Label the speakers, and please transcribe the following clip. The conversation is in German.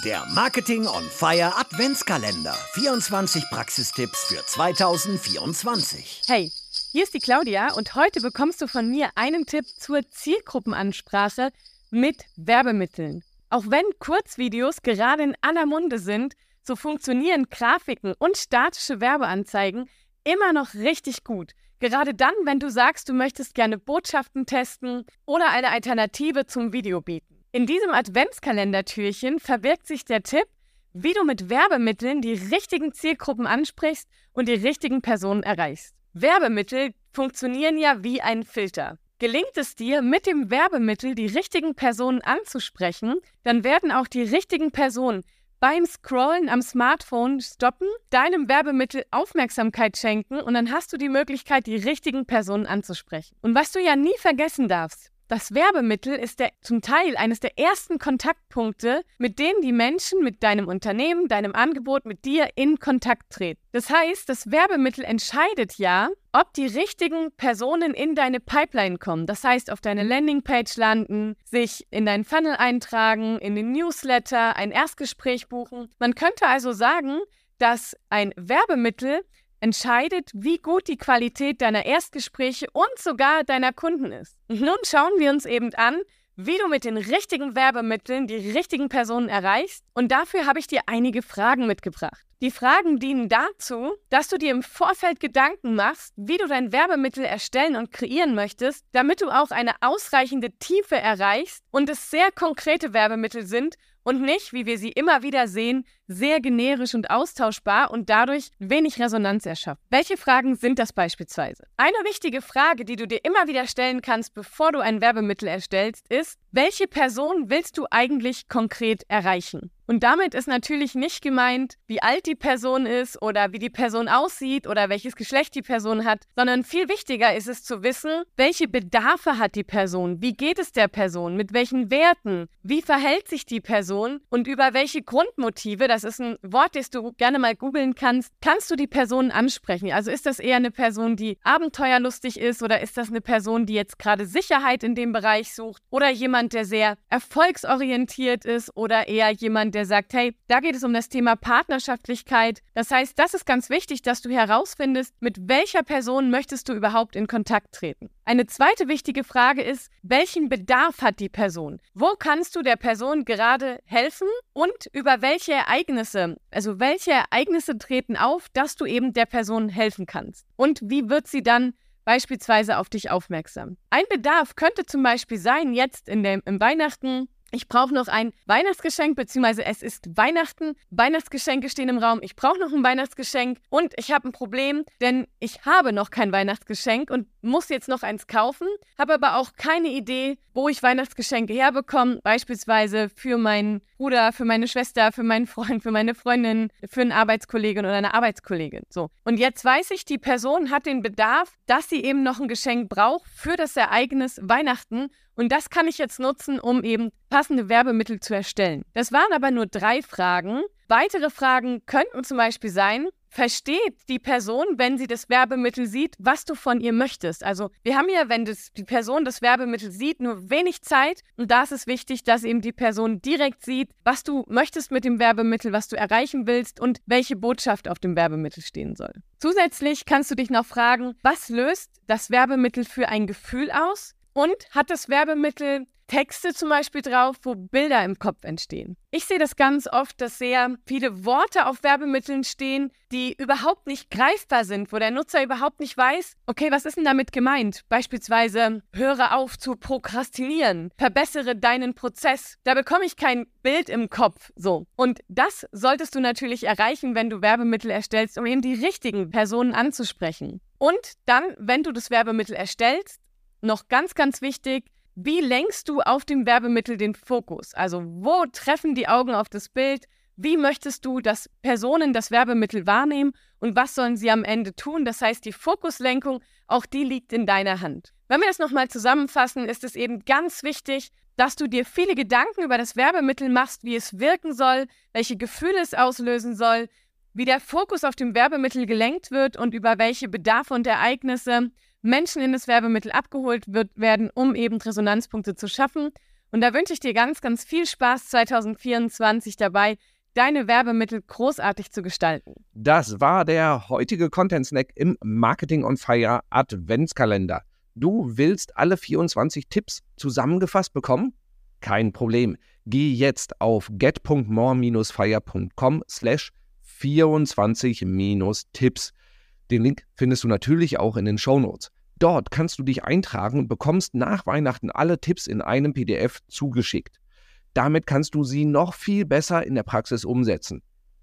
Speaker 1: Der Marketing on Fire Adventskalender. 24 Praxistipps für 2024.
Speaker 2: Hey, hier ist die Claudia und heute bekommst du von mir einen Tipp zur Zielgruppenansprache mit Werbemitteln. Auch wenn Kurzvideos gerade in aller Munde sind, so funktionieren Grafiken und statische Werbeanzeigen immer noch richtig gut. Gerade dann, wenn du sagst, du möchtest gerne Botschaften testen oder eine Alternative zum Video bieten. In diesem Adventskalendertürchen verbirgt sich der Tipp, wie du mit Werbemitteln die richtigen Zielgruppen ansprichst und die richtigen Personen erreichst. Werbemittel funktionieren ja wie ein Filter. Gelingt es dir, mit dem Werbemittel die richtigen Personen anzusprechen, dann werden auch die richtigen Personen beim Scrollen am Smartphone stoppen, deinem Werbemittel Aufmerksamkeit schenken und dann hast du die Möglichkeit, die richtigen Personen anzusprechen. Und was du ja nie vergessen darfst, das Werbemittel ist der, zum Teil eines der ersten Kontaktpunkte, mit denen die Menschen mit deinem Unternehmen, deinem Angebot, mit dir in Kontakt treten. Das heißt, das Werbemittel entscheidet ja, ob die richtigen Personen in deine Pipeline kommen. Das heißt, auf deine Landingpage landen, sich in deinen Funnel eintragen, in den Newsletter, ein Erstgespräch buchen. Man könnte also sagen, dass ein Werbemittel entscheidet, wie gut die Qualität deiner Erstgespräche und sogar deiner Kunden ist. Nun schauen wir uns eben an, wie du mit den richtigen Werbemitteln die richtigen Personen erreichst. Und dafür habe ich dir einige Fragen mitgebracht. Die Fragen dienen dazu, dass du dir im Vorfeld Gedanken machst, wie du dein Werbemittel erstellen und kreieren möchtest, damit du auch eine ausreichende Tiefe erreichst und es sehr konkrete Werbemittel sind und nicht, wie wir sie immer wieder sehen, sehr generisch und austauschbar und dadurch wenig Resonanz erschaffen. Welche Fragen sind das beispielsweise? Eine wichtige Frage, die du dir immer wieder stellen kannst, bevor du ein Werbemittel erstellst, ist, welche Person willst du eigentlich konkret erreichen? Und damit ist natürlich nicht gemeint, wie alt die Person ist oder wie die Person aussieht oder welches Geschlecht die Person hat, sondern viel wichtiger ist es zu wissen, welche Bedarfe hat die Person, wie geht es der Person, mit welchen Werten, wie verhält sich die Person? Und über welche Grundmotive, das ist ein Wort, das du gerne mal googeln kannst, kannst du die Person ansprechen. Also ist das eher eine Person, die abenteuerlustig ist oder ist das eine Person, die jetzt gerade Sicherheit in dem Bereich sucht oder jemand, der sehr erfolgsorientiert ist oder eher jemand, der sagt, hey, da geht es um das Thema Partnerschaftlichkeit. Das heißt, das ist ganz wichtig, dass du herausfindest, mit welcher Person möchtest du überhaupt in Kontakt treten. Eine zweite wichtige Frage ist, welchen Bedarf hat die Person? Wo kannst du der Person gerade helfen und über welche Ereignisse, also welche Ereignisse treten auf, dass du eben der Person helfen kannst? Und wie wird sie dann beispielsweise auf dich aufmerksam? Ein Bedarf könnte zum Beispiel sein, jetzt in dem, im Weihnachten ich brauche noch ein Weihnachtsgeschenk, beziehungsweise es ist Weihnachten. Weihnachtsgeschenke stehen im Raum. Ich brauche noch ein Weihnachtsgeschenk und ich habe ein Problem, denn ich habe noch kein Weihnachtsgeschenk und muss jetzt noch eins kaufen, habe aber auch keine Idee, wo ich Weihnachtsgeschenke herbekomme. Beispielsweise für meinen Bruder, für meine Schwester, für meinen Freund, für meine Freundin, für einen Arbeitskollegen oder eine Arbeitskollegin. So. Und jetzt weiß ich, die Person hat den Bedarf, dass sie eben noch ein Geschenk braucht für das Ereignis Weihnachten und das kann ich jetzt nutzen, um eben passende Werbemittel zu erstellen. Das waren aber nur drei Fragen. Weitere Fragen könnten zum Beispiel sein, versteht die Person, wenn sie das Werbemittel sieht, was du von ihr möchtest. Also wir haben ja, wenn das, die Person das Werbemittel sieht, nur wenig Zeit und da ist es wichtig, dass eben die Person direkt sieht, was du möchtest mit dem Werbemittel, was du erreichen willst und welche Botschaft auf dem Werbemittel stehen soll. Zusätzlich kannst du dich noch fragen, was löst das Werbemittel für ein Gefühl aus? Und hat das Werbemittel Texte zum Beispiel drauf, wo Bilder im Kopf entstehen. Ich sehe das ganz oft, dass sehr viele Worte auf Werbemitteln stehen, die überhaupt nicht greifbar sind, wo der Nutzer überhaupt nicht weiß, okay, was ist denn damit gemeint? Beispielsweise, höre auf zu prokrastinieren, verbessere deinen Prozess. Da bekomme ich kein Bild im Kopf. So. Und das solltest du natürlich erreichen, wenn du Werbemittel erstellst, um eben die richtigen Personen anzusprechen. Und dann, wenn du das Werbemittel erstellst, noch ganz, ganz wichtig, wie lenkst du auf dem Werbemittel den Fokus? Also wo treffen die Augen auf das Bild? Wie möchtest du, dass Personen das Werbemittel wahrnehmen und was sollen sie am Ende tun? Das heißt, die Fokuslenkung, auch die liegt in deiner Hand. Wenn wir das nochmal zusammenfassen, ist es eben ganz wichtig, dass du dir viele Gedanken über das Werbemittel machst, wie es wirken soll, welche Gefühle es auslösen soll, wie der Fokus auf dem Werbemittel gelenkt wird und über welche Bedarfe und Ereignisse Menschen in das Werbemittel abgeholt wird, werden, um eben Resonanzpunkte zu schaffen. Und da wünsche ich dir ganz, ganz viel Spaß 2024 dabei, deine Werbemittel großartig zu gestalten.
Speaker 3: Das war der heutige Content Snack im Marketing on Fire Adventskalender. Du willst alle 24 Tipps zusammengefasst bekommen? Kein Problem. Geh jetzt auf get.more-fire.com slash 24-Tipps. Den Link findest du natürlich auch in den Shownotes. Dort kannst du dich eintragen und bekommst nach Weihnachten alle Tipps in einem PDF zugeschickt. Damit kannst du sie noch viel besser in der Praxis umsetzen.